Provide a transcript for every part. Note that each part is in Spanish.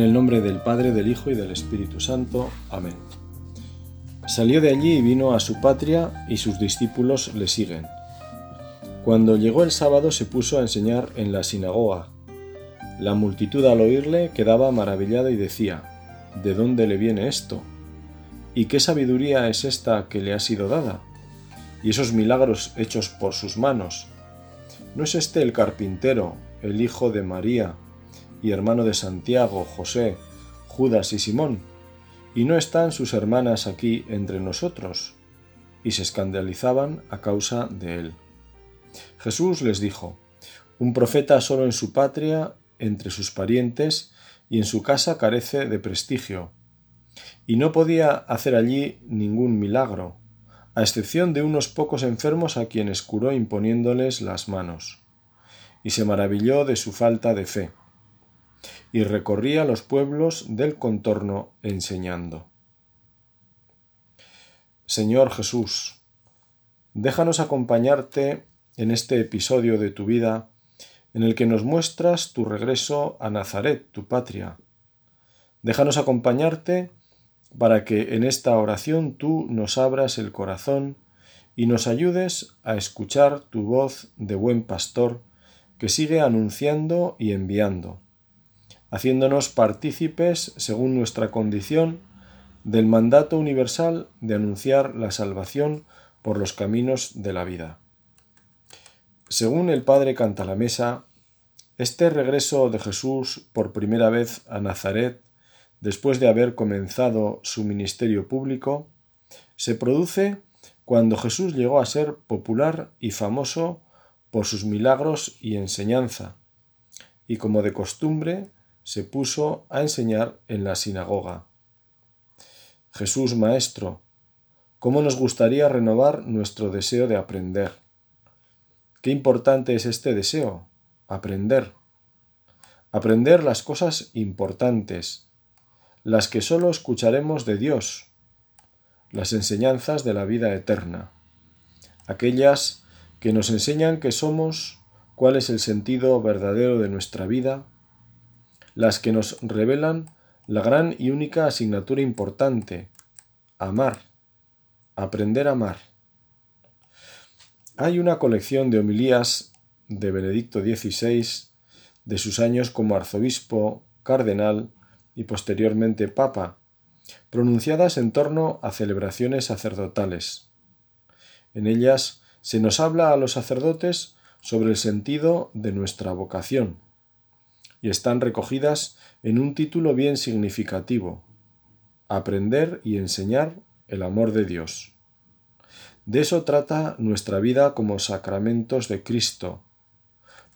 En el nombre del Padre, del Hijo y del Espíritu Santo. Amén. Salió de allí y vino a su patria y sus discípulos le siguen. Cuando llegó el sábado se puso a enseñar en la sinagoga. La multitud al oírle quedaba maravillada y decía, ¿De dónde le viene esto? ¿Y qué sabiduría es esta que le ha sido dada? ¿Y esos milagros hechos por sus manos? ¿No es este el carpintero, el hijo de María, y hermano de Santiago, José, Judas y Simón? ¿Y no están sus hermanas aquí entre nosotros? Y se escandalizaban a causa de él. Jesús les dijo, Un profeta solo en su patria, entre sus parientes, y en su casa carece de prestigio. Y no podía hacer allí ningún milagro, a excepción de unos pocos enfermos a quienes curó imponiéndoles las manos. Y se maravilló de su falta de fe y recorría los pueblos del contorno enseñando. Señor Jesús, déjanos acompañarte en este episodio de tu vida en el que nos muestras tu regreso a Nazaret, tu patria. Déjanos acompañarte para que en esta oración tú nos abras el corazón y nos ayudes a escuchar tu voz de buen pastor que sigue anunciando y enviando haciéndonos partícipes, según nuestra condición, del mandato universal de anunciar la salvación por los caminos de la vida. Según el Padre canta la mesa, este regreso de Jesús por primera vez a Nazaret, después de haber comenzado su ministerio público, se produce cuando Jesús llegó a ser popular y famoso por sus milagros y enseñanza, y como de costumbre se puso a enseñar en la sinagoga. Jesús Maestro, ¿cómo nos gustaría renovar nuestro deseo de aprender? Qué importante es este deseo, aprender. Aprender las cosas importantes, las que sólo escucharemos de Dios, las enseñanzas de la vida eterna, aquellas que nos enseñan que somos, cuál es el sentido verdadero de nuestra vida, las que nos revelan la gran y única asignatura importante, amar, aprender a amar. Hay una colección de homilías de Benedicto XVI de sus años como arzobispo, cardenal y posteriormente papa, pronunciadas en torno a celebraciones sacerdotales. En ellas se nos habla a los sacerdotes sobre el sentido de nuestra vocación y están recogidas en un título bien significativo, Aprender y enseñar el amor de Dios. De eso trata nuestra vida como sacramentos de Cristo.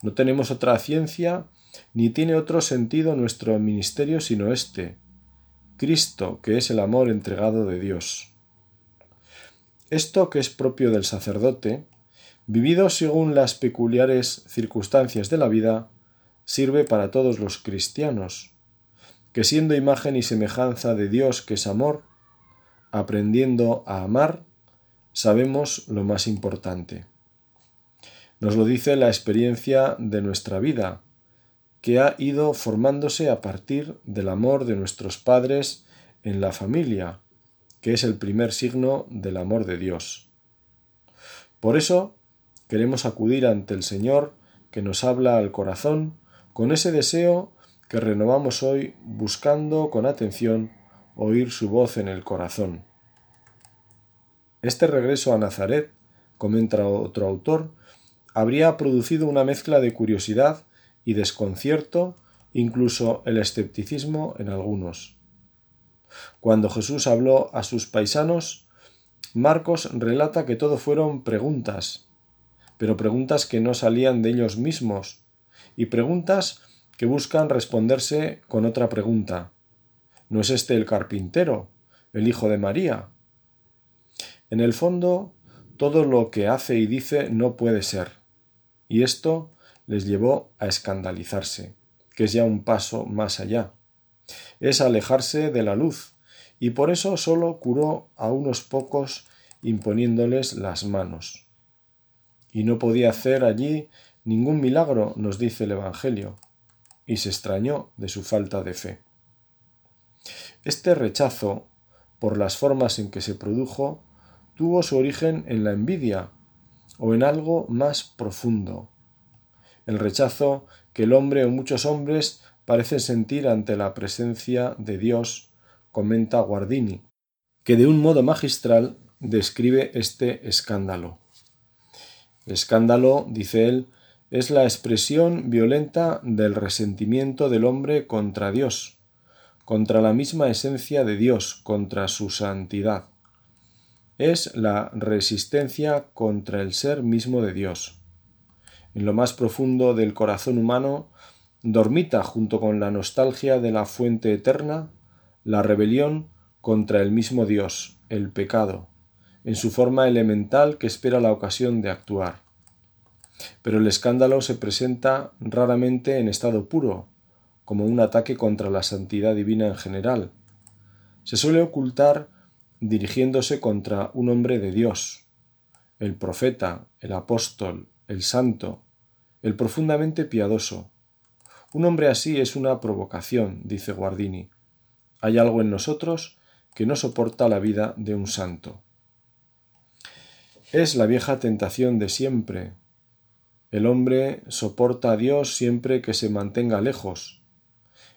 No tenemos otra ciencia ni tiene otro sentido nuestro ministerio sino este, Cristo, que es el amor entregado de Dios. Esto que es propio del sacerdote, vivido según las peculiares circunstancias de la vida, sirve para todos los cristianos, que siendo imagen y semejanza de Dios que es amor, aprendiendo a amar, sabemos lo más importante. Nos lo dice la experiencia de nuestra vida, que ha ido formándose a partir del amor de nuestros padres en la familia, que es el primer signo del amor de Dios. Por eso queremos acudir ante el Señor que nos habla al corazón con ese deseo que renovamos hoy buscando con atención oír su voz en el corazón. Este regreso a Nazaret, comenta otro autor, habría producido una mezcla de curiosidad y desconcierto, incluso el escepticismo en algunos. Cuando Jesús habló a sus paisanos, Marcos relata que todo fueron preguntas, pero preguntas que no salían de ellos mismos, y preguntas que buscan responderse con otra pregunta. ¿No es este el carpintero, el hijo de María? En el fondo, todo lo que hace y dice no puede ser, y esto les llevó a escandalizarse, que es ya un paso más allá. Es alejarse de la luz, y por eso solo curó a unos pocos imponiéndoles las manos. Y no podía hacer allí Ningún milagro nos dice el Evangelio, y se extrañó de su falta de fe. Este rechazo, por las formas en que se produjo, tuvo su origen en la envidia o en algo más profundo. El rechazo que el hombre o muchos hombres parecen sentir ante la presencia de Dios, comenta Guardini, que de un modo magistral describe este escándalo. El escándalo, dice él, es la expresión violenta del resentimiento del hombre contra Dios, contra la misma esencia de Dios, contra su santidad. Es la resistencia contra el ser mismo de Dios. En lo más profundo del corazón humano dormita junto con la nostalgia de la fuente eterna la rebelión contra el mismo Dios, el pecado, en su forma elemental que espera la ocasión de actuar. Pero el escándalo se presenta raramente en estado puro, como un ataque contra la santidad divina en general. Se suele ocultar dirigiéndose contra un hombre de Dios, el profeta, el apóstol, el santo, el profundamente piadoso. Un hombre así es una provocación, dice Guardini. Hay algo en nosotros que no soporta la vida de un santo. Es la vieja tentación de siempre. El hombre soporta a Dios siempre que se mantenga lejos.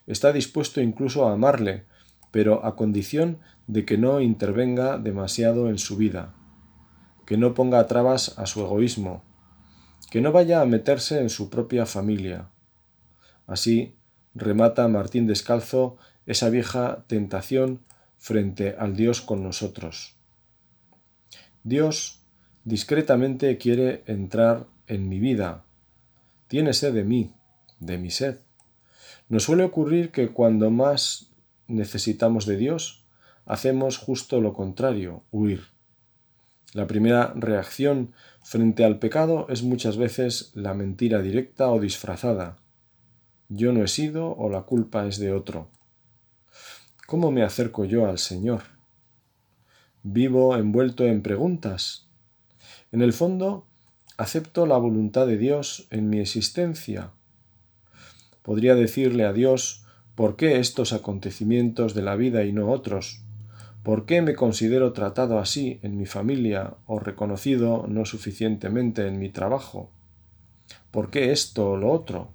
Está dispuesto incluso a amarle, pero a condición de que no intervenga demasiado en su vida, que no ponga trabas a su egoísmo, que no vaya a meterse en su propia familia. Así remata Martín Descalzo esa vieja tentación frente al Dios con nosotros. Dios discretamente quiere entrar en mi vida. Tiene sed de mí, de mi sed. Nos suele ocurrir que cuando más necesitamos de Dios, hacemos justo lo contrario, huir. La primera reacción frente al pecado es muchas veces la mentira directa o disfrazada. Yo no he sido o la culpa es de otro. ¿Cómo me acerco yo al Señor? Vivo envuelto en preguntas en el fondo, acepto la voluntad de Dios en mi existencia. Podría decirle a Dios por qué estos acontecimientos de la vida y no otros, por qué me considero tratado así en mi familia o reconocido no suficientemente en mi trabajo, por qué esto o lo otro.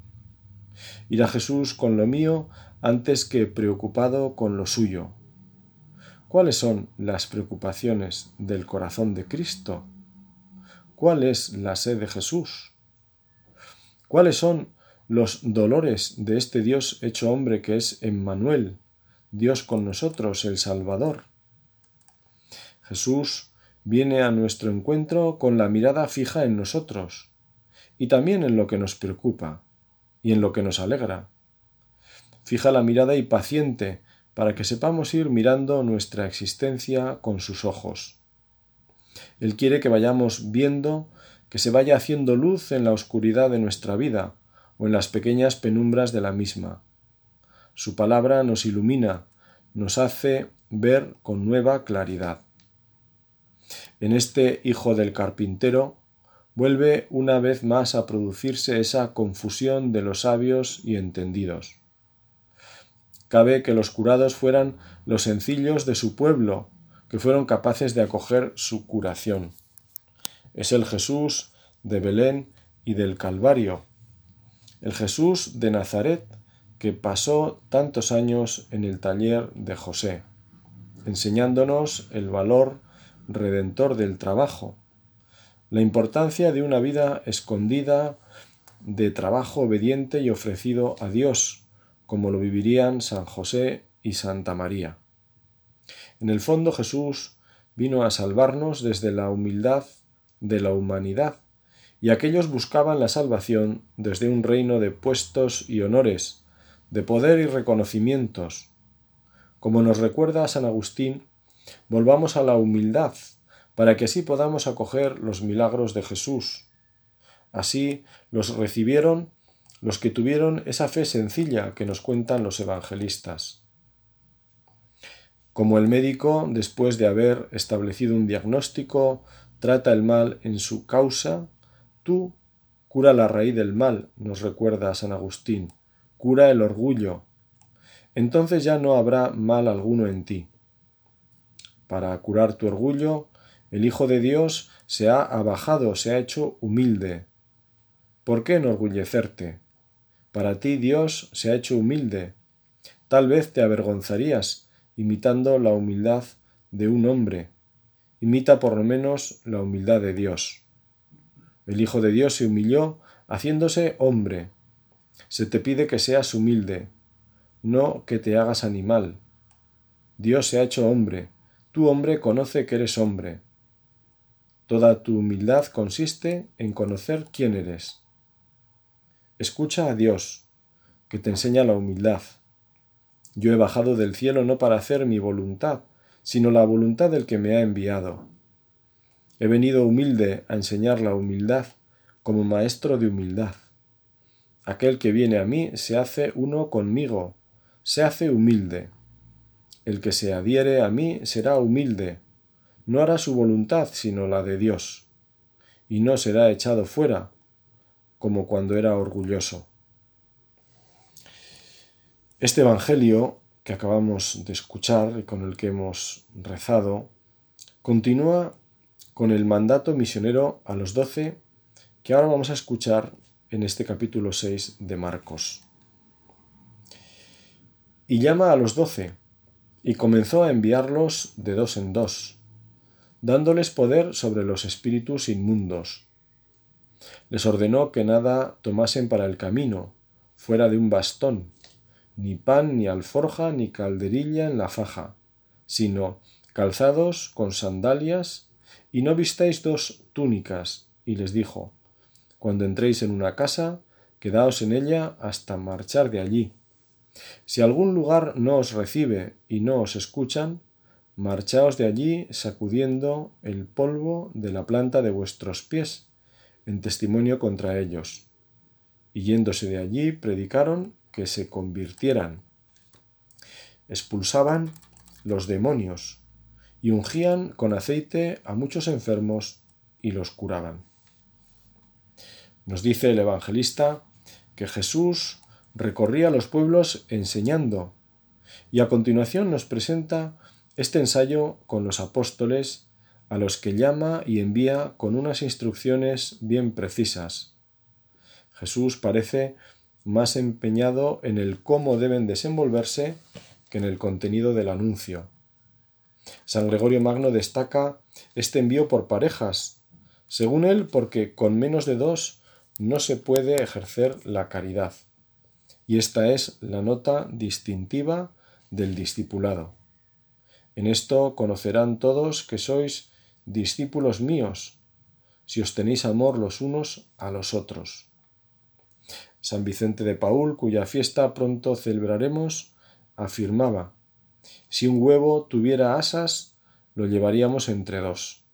Ir a Jesús con lo mío antes que preocupado con lo suyo. ¿Cuáles son las preocupaciones del corazón de Cristo? ¿Cuál es la sed de Jesús? ¿Cuáles son los dolores de este Dios hecho hombre que es Emmanuel, Dios con nosotros, el Salvador? Jesús viene a nuestro encuentro con la mirada fija en nosotros, y también en lo que nos preocupa, y en lo que nos alegra. Fija la mirada y paciente para que sepamos ir mirando nuestra existencia con sus ojos. Él quiere que vayamos viendo, que se vaya haciendo luz en la oscuridad de nuestra vida o en las pequeñas penumbras de la misma. Su palabra nos ilumina, nos hace ver con nueva claridad. En este Hijo del Carpintero vuelve una vez más a producirse esa confusión de los sabios y entendidos. Cabe que los curados fueran los sencillos de su pueblo, que fueron capaces de acoger su curación. Es el Jesús de Belén y del Calvario, el Jesús de Nazaret que pasó tantos años en el taller de José, enseñándonos el valor redentor del trabajo, la importancia de una vida escondida de trabajo obediente y ofrecido a Dios, como lo vivirían San José y Santa María. En el fondo Jesús vino a salvarnos desde la humildad de la humanidad, y aquellos buscaban la salvación desde un reino de puestos y honores, de poder y reconocimientos. Como nos recuerda San Agustín, volvamos a la humildad, para que así podamos acoger los milagros de Jesús. Así los recibieron los que tuvieron esa fe sencilla que nos cuentan los evangelistas. Como el médico, después de haber establecido un diagnóstico, trata el mal en su causa, tú cura la raíz del mal, nos recuerda San Agustín, cura el orgullo. entonces ya no habrá mal alguno en ti. Para curar tu orgullo, el Hijo de Dios se ha abajado, se ha hecho humilde. ¿Por qué enorgullecerte? Para ti Dios se ha hecho humilde. Tal vez te avergonzarías imitando la humildad de un hombre. Imita por lo menos la humildad de Dios. El Hijo de Dios se humilló haciéndose hombre. Se te pide que seas humilde, no que te hagas animal. Dios se ha hecho hombre. Tu hombre conoce que eres hombre. Toda tu humildad consiste en conocer quién eres. Escucha a Dios, que te enseña la humildad. Yo he bajado del cielo no para hacer mi voluntad, sino la voluntad del que me ha enviado. He venido humilde a enseñar la humildad como maestro de humildad. Aquel que viene a mí se hace uno conmigo, se hace humilde. El que se adhiere a mí será humilde, no hará su voluntad sino la de Dios, y no será echado fuera, como cuando era orgulloso. Este Evangelio que acabamos de escuchar y con el que hemos rezado, continúa con el mandato misionero a los doce que ahora vamos a escuchar en este capítulo 6 de Marcos. Y llama a los doce, y comenzó a enviarlos de dos en dos, dándoles poder sobre los espíritus inmundos. Les ordenó que nada tomasen para el camino, fuera de un bastón, ni pan, ni alforja, ni calderilla en la faja, sino calzados con sandalias, y no vistáis dos túnicas, y les dijo, Cuando entréis en una casa, quedaos en ella hasta marchar de allí. Si algún lugar no os recibe y no os escuchan, marchaos de allí sacudiendo el polvo de la planta de vuestros pies, en testimonio contra ellos. Y yéndose de allí, predicaron que se convirtieran. Expulsaban los demonios y ungían con aceite a muchos enfermos y los curaban. Nos dice el evangelista que Jesús recorría los pueblos enseñando y a continuación nos presenta este ensayo con los apóstoles a los que llama y envía con unas instrucciones bien precisas. Jesús parece más empeñado en el cómo deben desenvolverse que en el contenido del anuncio. San Gregorio Magno destaca este envío por parejas, según él porque con menos de dos no se puede ejercer la caridad. Y esta es la nota distintiva del discipulado. En esto conocerán todos que sois discípulos míos, si os tenéis amor los unos a los otros. San Vicente de Paul, cuya fiesta pronto celebraremos, afirmaba, si un huevo tuviera asas, lo llevaríamos entre dos,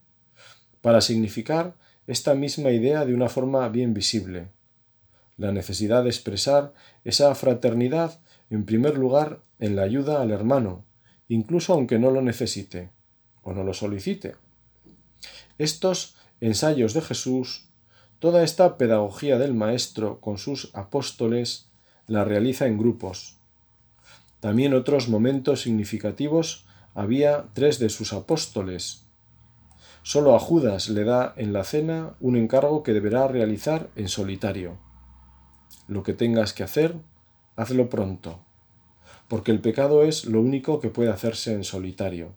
para significar esta misma idea de una forma bien visible, la necesidad de expresar esa fraternidad en primer lugar en la ayuda al hermano, incluso aunque no lo necesite o no lo solicite. Estos ensayos de Jesús Toda esta pedagogía del Maestro con sus apóstoles la realiza en grupos. También otros momentos significativos había tres de sus apóstoles. Solo a Judas le da en la cena un encargo que deberá realizar en solitario. Lo que tengas que hacer, hazlo pronto, porque el pecado es lo único que puede hacerse en solitario.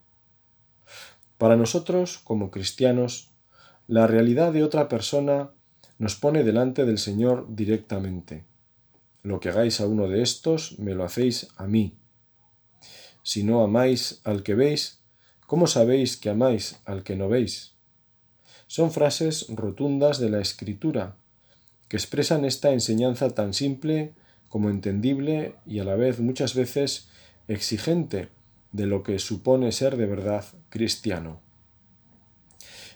Para nosotros, como cristianos, la realidad de otra persona nos pone delante del Señor directamente. Lo que hagáis a uno de estos, me lo hacéis a mí. Si no amáis al que veis, ¿cómo sabéis que amáis al que no veis? Son frases rotundas de la Escritura, que expresan esta enseñanza tan simple como entendible y a la vez muchas veces exigente de lo que supone ser de verdad cristiano.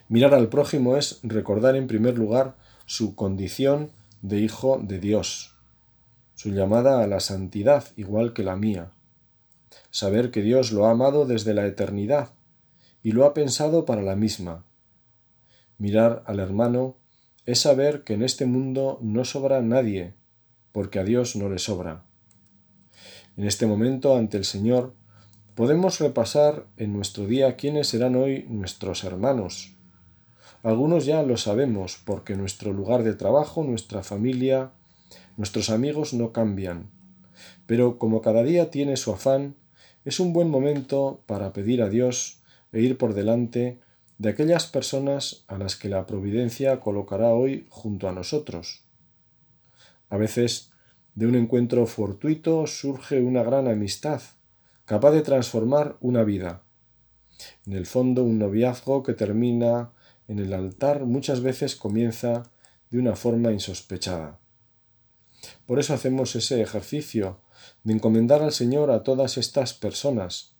Mirar al prójimo es recordar en primer lugar su condición de hijo de Dios, su llamada a la santidad igual que la mía, saber que Dios lo ha amado desde la eternidad y lo ha pensado para la misma. Mirar al hermano es saber que en este mundo no sobra nadie, porque a Dios no le sobra. En este momento, ante el Señor, podemos repasar en nuestro día quiénes serán hoy nuestros hermanos. Algunos ya lo sabemos porque nuestro lugar de trabajo, nuestra familia, nuestros amigos no cambian. Pero como cada día tiene su afán, es un buen momento para pedir a Dios e ir por delante de aquellas personas a las que la providencia colocará hoy junto a nosotros. A veces, de un encuentro fortuito surge una gran amistad, capaz de transformar una vida. En el fondo, un noviazgo que termina en el altar muchas veces comienza de una forma insospechada. Por eso hacemos ese ejercicio de encomendar al Señor a todas estas personas.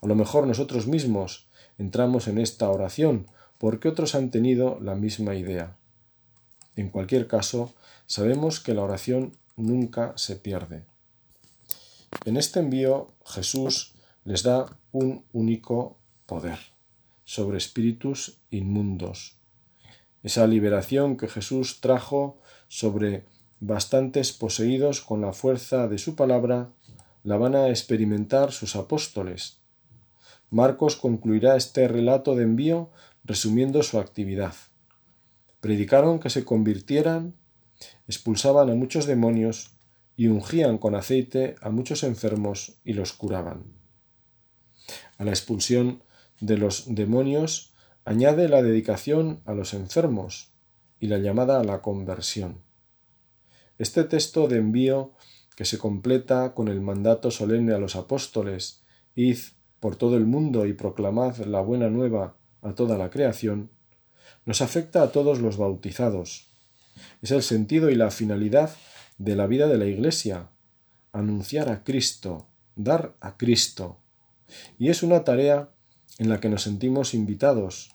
A lo mejor nosotros mismos entramos en esta oración porque otros han tenido la misma idea. En cualquier caso, sabemos que la oración nunca se pierde. En este envío Jesús les da un único poder sobre espíritus inmundos. Esa liberación que Jesús trajo sobre bastantes poseídos con la fuerza de su palabra, la van a experimentar sus apóstoles. Marcos concluirá este relato de envío resumiendo su actividad. Predicaron que se convirtieran, expulsaban a muchos demonios y ungían con aceite a muchos enfermos y los curaban. A la expulsión de los demonios añade la dedicación a los enfermos y la llamada a la conversión. Este texto de envío, que se completa con el mandato solemne a los apóstoles, id por todo el mundo y proclamad la buena nueva a toda la creación, nos afecta a todos los bautizados. Es el sentido y la finalidad de la vida de la Iglesia, anunciar a Cristo, dar a Cristo. Y es una tarea en la que nos sentimos invitados.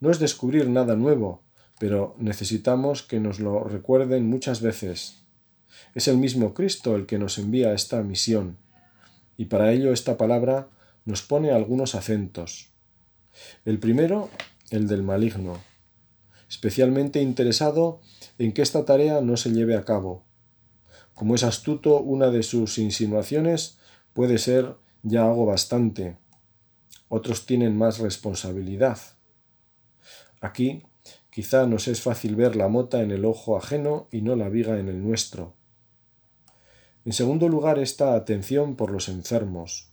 No es descubrir nada nuevo, pero necesitamos que nos lo recuerden muchas veces. Es el mismo Cristo el que nos envía esta misión, y para ello esta palabra nos pone algunos acentos. El primero, el del maligno, especialmente interesado en que esta tarea no se lleve a cabo. Como es astuto, una de sus insinuaciones puede ser ya hago bastante. Otros tienen más responsabilidad. Aquí Quizá nos es fácil ver la mota en el ojo ajeno y no la viga en el nuestro. En segundo lugar, esta atención por los enfermos.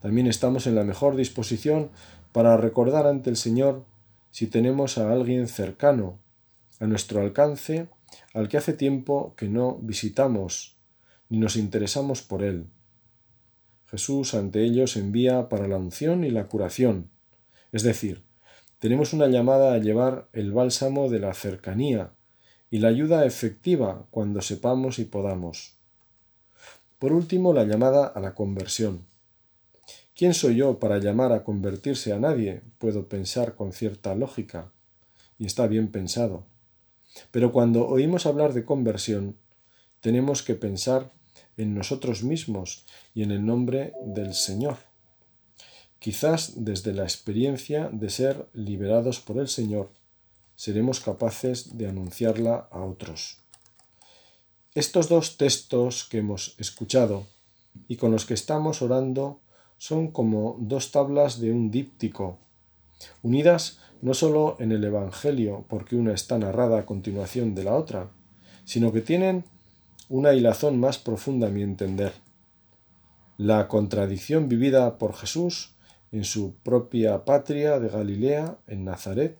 También estamos en la mejor disposición para recordar ante el Señor si tenemos a alguien cercano, a nuestro alcance, al que hace tiempo que no visitamos ni nos interesamos por él. Jesús ante ellos envía para la unción y la curación, es decir, tenemos una llamada a llevar el bálsamo de la cercanía y la ayuda efectiva cuando sepamos y podamos. Por último, la llamada a la conversión. ¿Quién soy yo para llamar a convertirse a nadie? Puedo pensar con cierta lógica, y está bien pensado. Pero cuando oímos hablar de conversión, tenemos que pensar en nosotros mismos y en el nombre del Señor quizás desde la experiencia de ser liberados por el Señor, seremos capaces de anunciarla a otros. Estos dos textos que hemos escuchado y con los que estamos orando son como dos tablas de un díptico, unidas no sólo en el Evangelio, porque una está narrada a continuación de la otra, sino que tienen una hilazón más profunda a mi entender. La contradicción vivida por Jesús en su propia patria de Galilea, en Nazaret,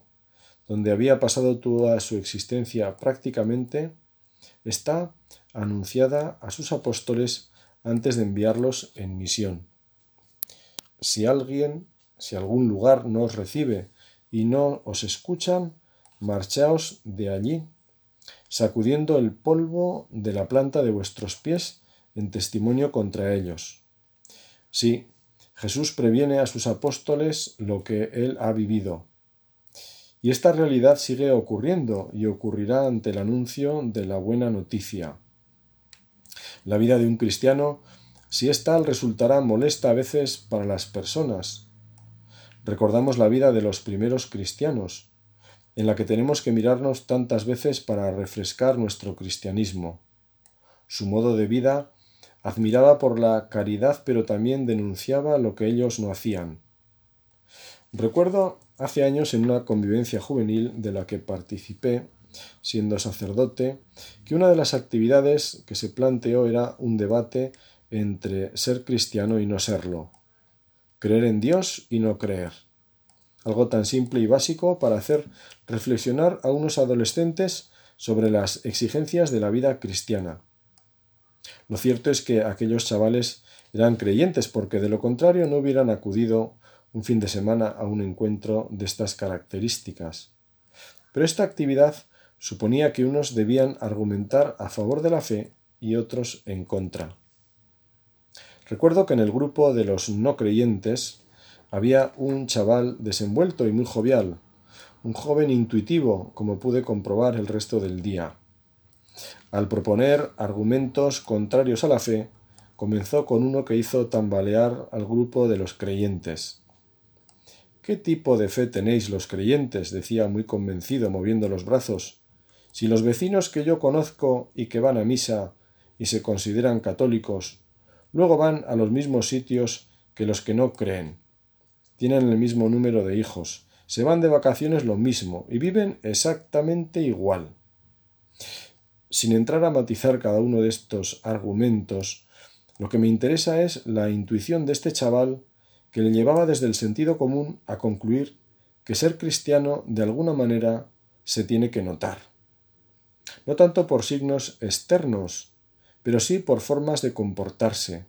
donde había pasado toda su existencia prácticamente, está anunciada a sus apóstoles antes de enviarlos en misión. Si alguien, si algún lugar no os recibe y no os escuchan, marchaos de allí, sacudiendo el polvo de la planta de vuestros pies en testimonio contra ellos. Sí, Jesús previene a sus apóstoles lo que él ha vivido. Y esta realidad sigue ocurriendo y ocurrirá ante el anuncio de la buena noticia. La vida de un cristiano, si es tal, resultará molesta a veces para las personas. Recordamos la vida de los primeros cristianos, en la que tenemos que mirarnos tantas veces para refrescar nuestro cristianismo. Su modo de vida Admiraba por la caridad, pero también denunciaba lo que ellos no hacían. Recuerdo hace años en una convivencia juvenil de la que participé, siendo sacerdote, que una de las actividades que se planteó era un debate entre ser cristiano y no serlo, creer en Dios y no creer. Algo tan simple y básico para hacer reflexionar a unos adolescentes sobre las exigencias de la vida cristiana. Lo cierto es que aquellos chavales eran creyentes porque de lo contrario no hubieran acudido un fin de semana a un encuentro de estas características. Pero esta actividad suponía que unos debían argumentar a favor de la fe y otros en contra. Recuerdo que en el grupo de los no creyentes había un chaval desenvuelto y muy jovial, un joven intuitivo, como pude comprobar el resto del día. Al proponer argumentos contrarios a la fe, comenzó con uno que hizo tambalear al grupo de los creyentes. ¿Qué tipo de fe tenéis los creyentes? decía muy convencido, moviendo los brazos. Si los vecinos que yo conozco y que van a misa y se consideran católicos, luego van a los mismos sitios que los que no creen. Tienen el mismo número de hijos, se van de vacaciones lo mismo y viven exactamente igual. Sin entrar a matizar cada uno de estos argumentos, lo que me interesa es la intuición de este chaval que le llevaba desde el sentido común a concluir que ser cristiano de alguna manera se tiene que notar. No tanto por signos externos, pero sí por formas de comportarse.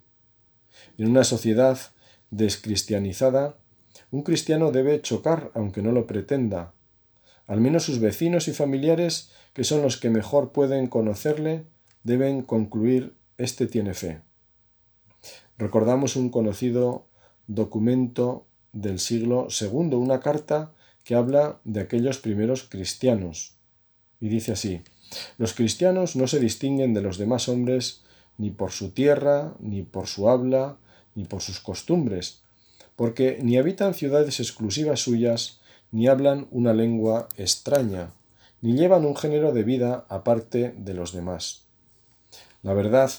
En una sociedad descristianizada, un cristiano debe chocar aunque no lo pretenda. Al menos sus vecinos y familiares, que son los que mejor pueden conocerle, deben concluir este tiene fe. Recordamos un conocido documento del siglo II, una carta que habla de aquellos primeros cristianos. Y dice así, los cristianos no se distinguen de los demás hombres ni por su tierra, ni por su habla, ni por sus costumbres, porque ni habitan ciudades exclusivas suyas, ni hablan una lengua extraña, ni llevan un género de vida aparte de los demás. La verdad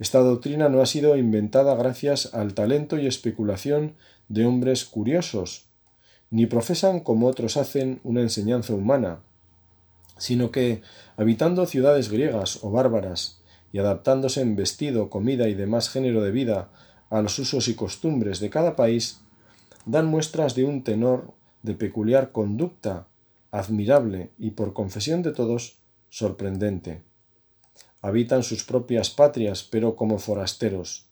esta doctrina no ha sido inventada gracias al talento y especulación de hombres curiosos, ni profesan como otros hacen una enseñanza humana, sino que, habitando ciudades griegas o bárbaras y adaptándose en vestido, comida y demás género de vida a los usos y costumbres de cada país, dan muestras de un tenor de peculiar conducta, admirable y por confesión de todos, sorprendente habitan sus propias patrias, pero como forasteros.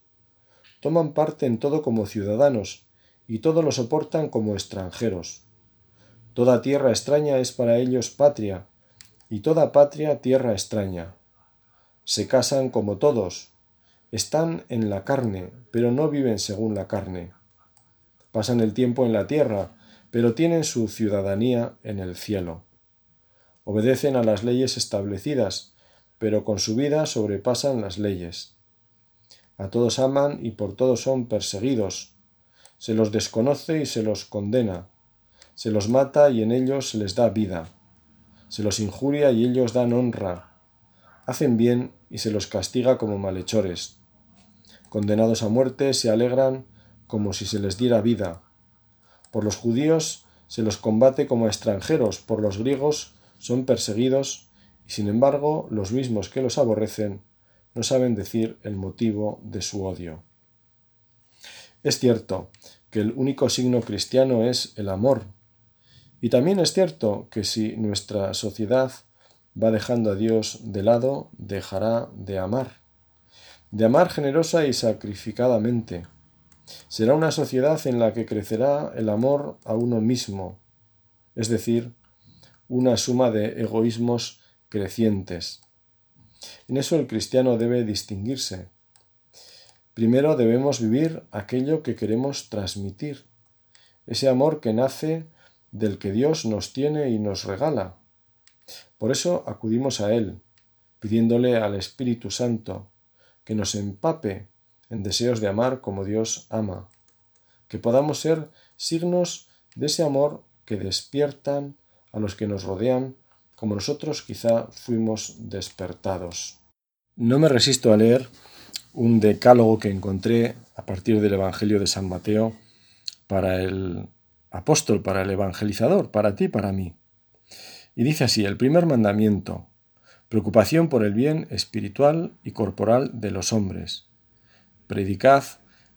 Toman parte en todo como ciudadanos, y todo lo soportan como extranjeros. Toda tierra extraña es para ellos patria, y toda patria tierra extraña. Se casan como todos, están en la carne, pero no viven según la carne. Pasan el tiempo en la tierra, pero tienen su ciudadanía en el cielo. Obedecen a las leyes establecidas, pero con su vida sobrepasan las leyes. A todos aman y por todos son perseguidos. Se los desconoce y se los condena. Se los mata y en ellos se les da vida. Se los injuria y ellos dan honra. Hacen bien y se los castiga como malhechores. Condenados a muerte se alegran como si se les diera vida. Por los judíos se los combate como extranjeros, por los griegos son perseguidos y sin embargo los mismos que los aborrecen no saben decir el motivo de su odio. Es cierto que el único signo cristiano es el amor, y también es cierto que si nuestra sociedad va dejando a Dios de lado, dejará de amar, de amar generosa y sacrificadamente. Será una sociedad en la que crecerá el amor a uno mismo, es decir, una suma de egoísmos crecientes. En eso el cristiano debe distinguirse. Primero debemos vivir aquello que queremos transmitir, ese amor que nace del que Dios nos tiene y nos regala. Por eso acudimos a Él, pidiéndole al Espíritu Santo que nos empape en deseos de amar como Dios ama, que podamos ser signos de ese amor que despiertan a los que nos rodean como nosotros quizá fuimos despertados. No me resisto a leer un decálogo que encontré a partir del Evangelio de San Mateo para el apóstol, para el evangelizador, para ti, para mí. Y dice así, el primer mandamiento, preocupación por el bien espiritual y corporal de los hombres. Predicad,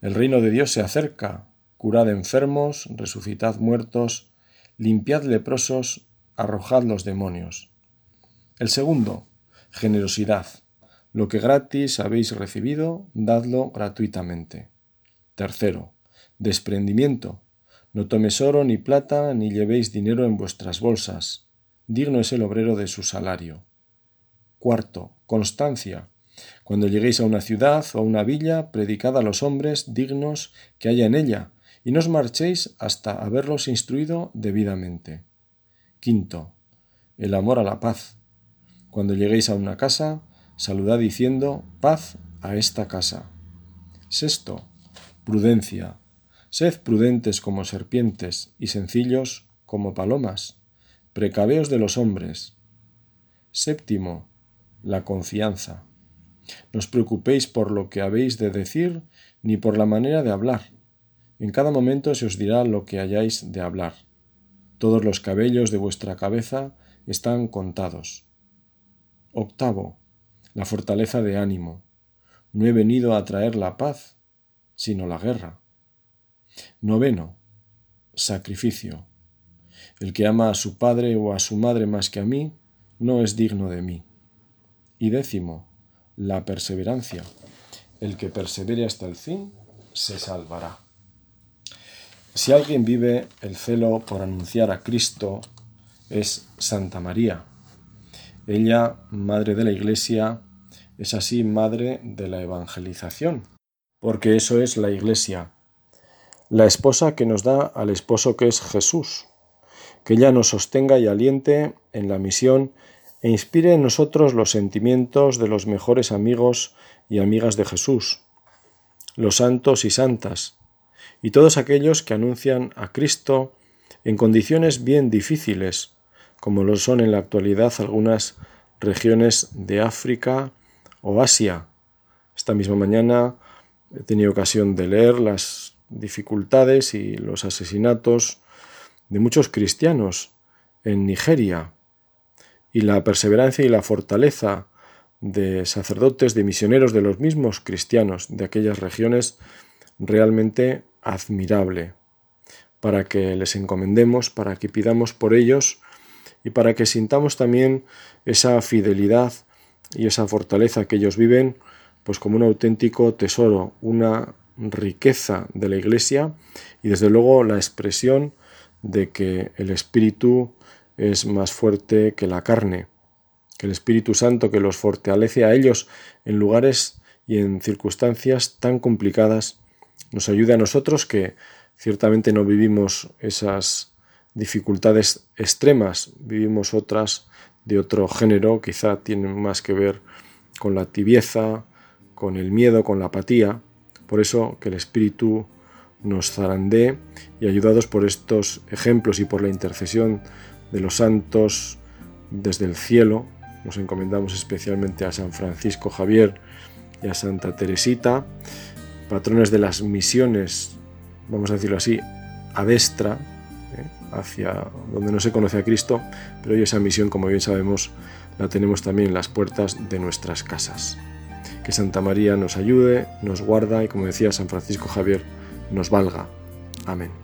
el reino de Dios se acerca, curad enfermos, resucitad muertos, limpiad leprosos, arrojad los demonios. El segundo, generosidad. Lo que gratis habéis recibido, dadlo gratuitamente. Tercero, desprendimiento. No tomes oro ni plata, ni llevéis dinero en vuestras bolsas. Digno es el obrero de su salario. Cuarto, constancia. Cuando lleguéis a una ciudad o a una villa, predicad a los hombres dignos que haya en ella, y no os marchéis hasta haberlos instruido debidamente. Quinto, el amor a la paz. Cuando lleguéis a una casa, saludad diciendo paz a esta casa. Sexto, prudencia. Sed prudentes como serpientes y sencillos como palomas. Precaveos de los hombres. Séptimo, la confianza. No os preocupéis por lo que habéis de decir ni por la manera de hablar. En cada momento se os dirá lo que hayáis de hablar. Todos los cabellos de vuestra cabeza están contados. Octavo, la fortaleza de ánimo. No he venido a traer la paz, sino la guerra. Noveno, sacrificio. El que ama a su padre o a su madre más que a mí, no es digno de mí. Y décimo, la perseverancia. El que persevere hasta el fin, se salvará. Si alguien vive el celo por anunciar a Cristo, es Santa María. Ella, madre de la Iglesia, es así madre de la evangelización, porque eso es la Iglesia, la esposa que nos da al esposo que es Jesús, que ella nos sostenga y aliente en la misión e inspire en nosotros los sentimientos de los mejores amigos y amigas de Jesús, los santos y santas, y todos aquellos que anuncian a Cristo en condiciones bien difíciles, como lo son en la actualidad algunas regiones de África o Asia. Esta misma mañana he tenido ocasión de leer las dificultades y los asesinatos de muchos cristianos en Nigeria y la perseverancia y la fortaleza de sacerdotes, de misioneros, de los mismos cristianos de aquellas regiones realmente admirable, para que les encomendemos, para que pidamos por ellos y para que sintamos también esa fidelidad y esa fortaleza que ellos viven, pues como un auténtico tesoro, una riqueza de la Iglesia y desde luego la expresión de que el Espíritu es más fuerte que la carne, que el Espíritu Santo que los fortalece a ellos en lugares y en circunstancias tan complicadas, nos ayude a nosotros que ciertamente no vivimos esas dificultades extremas, vivimos otras de otro género, quizá tienen más que ver con la tibieza, con el miedo, con la apatía. Por eso que el Espíritu nos zarandee y ayudados por estos ejemplos y por la intercesión de los santos desde el cielo, nos encomendamos especialmente a San Francisco Javier y a Santa Teresita, patrones de las misiones, vamos a decirlo así, a destra, ¿eh? hacia donde no se conoce a Cristo, pero hoy esa misión, como bien sabemos, la tenemos también en las puertas de nuestras casas. Que Santa María nos ayude, nos guarda y, como decía San Francisco Javier, nos valga. Amén.